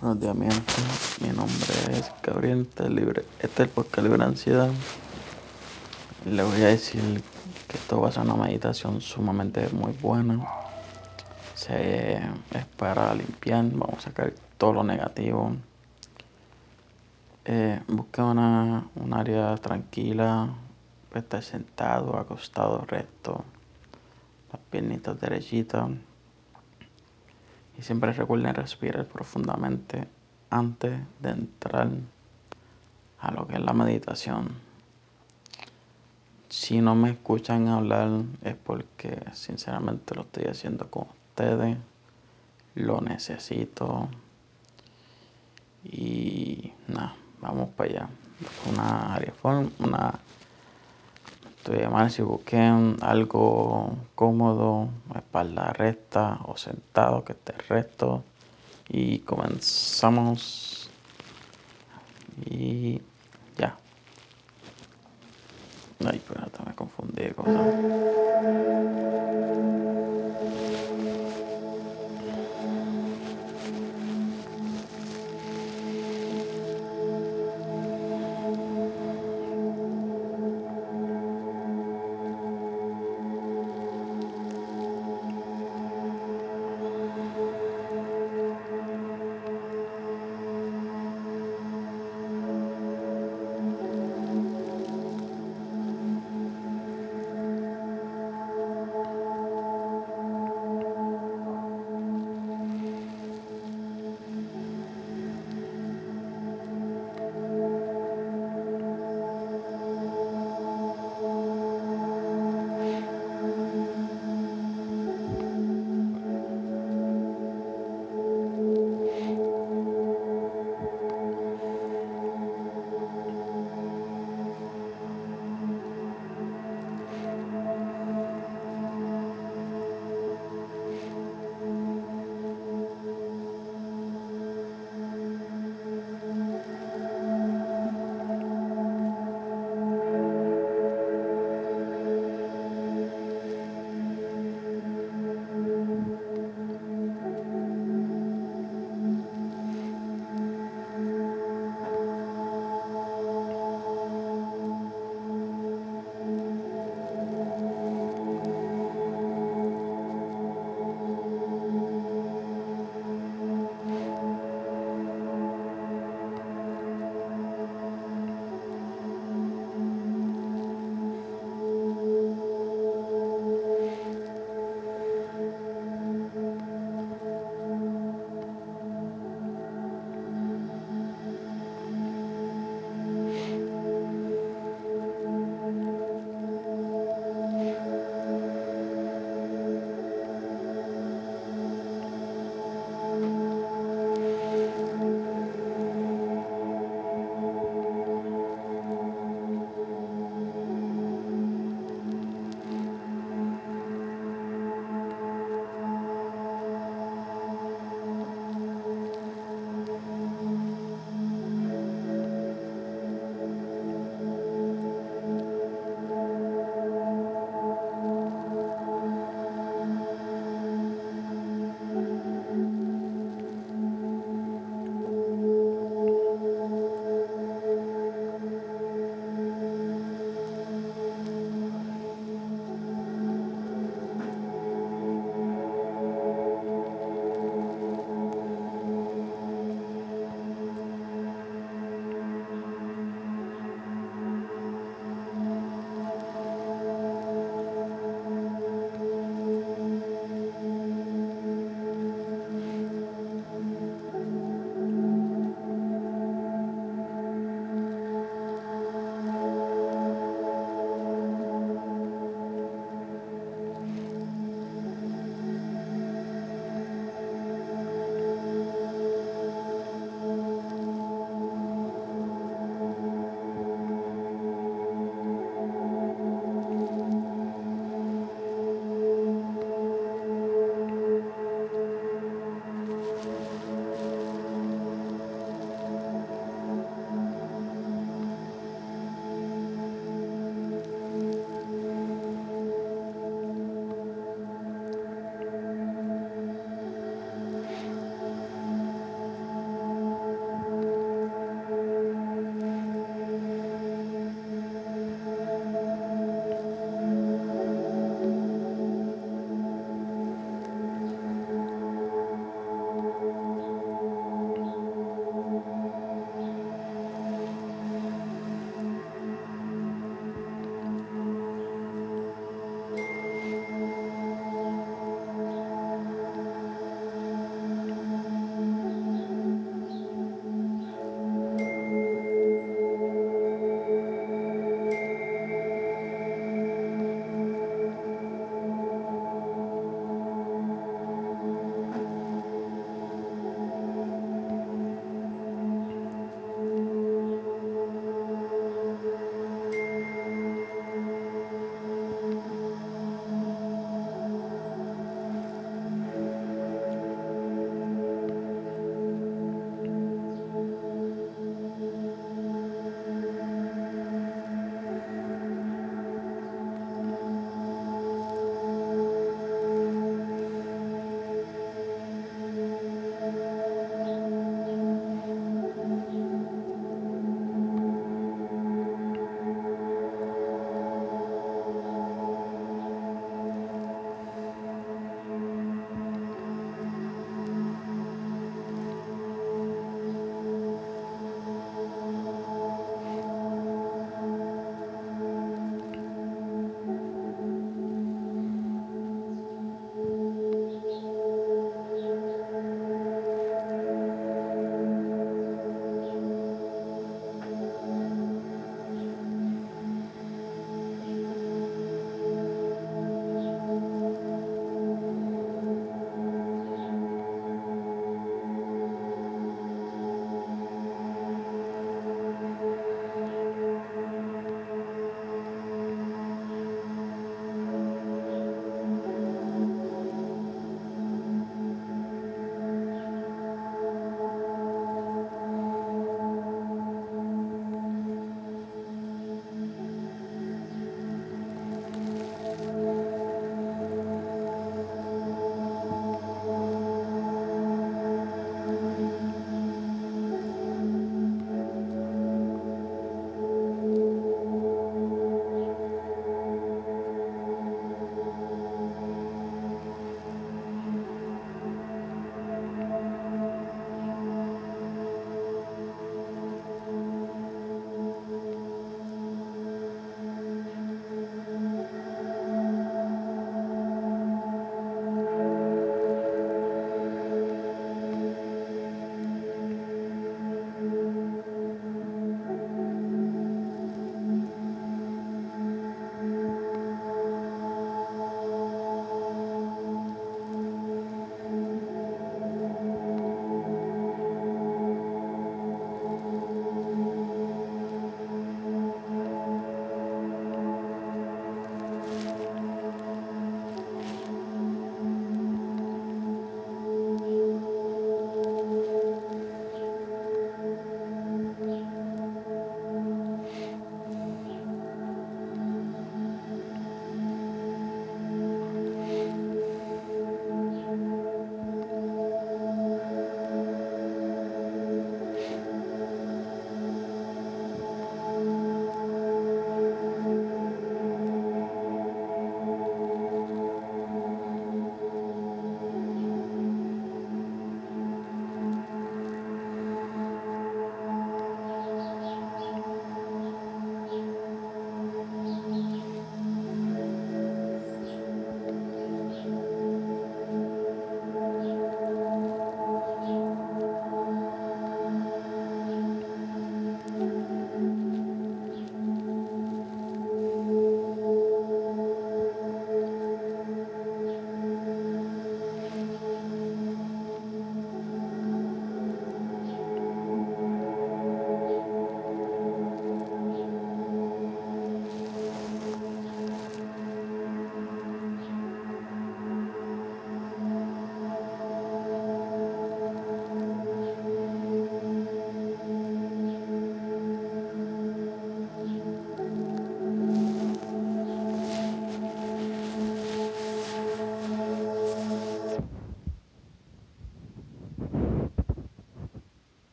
Buenos días, mi gente. Mi nombre es Gabriel, este es, libre, este es el podcast Libre Ansiedad. Le voy a decir que esto va a ser una meditación sumamente muy buena. Se, es para limpiar, vamos a sacar todo lo negativo. Eh, busca una, un área tranquila, estar sentado, acostado, recto, las piernitas derechitas. Y siempre recuerden respirar profundamente antes de entrar a lo que es la meditación. Si no me escuchan hablar es porque sinceramente lo estoy haciendo con ustedes. Lo necesito. Y nada, vamos para allá. Una área una Estoy llamando si busquen algo cómodo, espalda recta o sentado que esté recto. Y comenzamos. Y ya. Ay, espérate, me confundí. Cosa.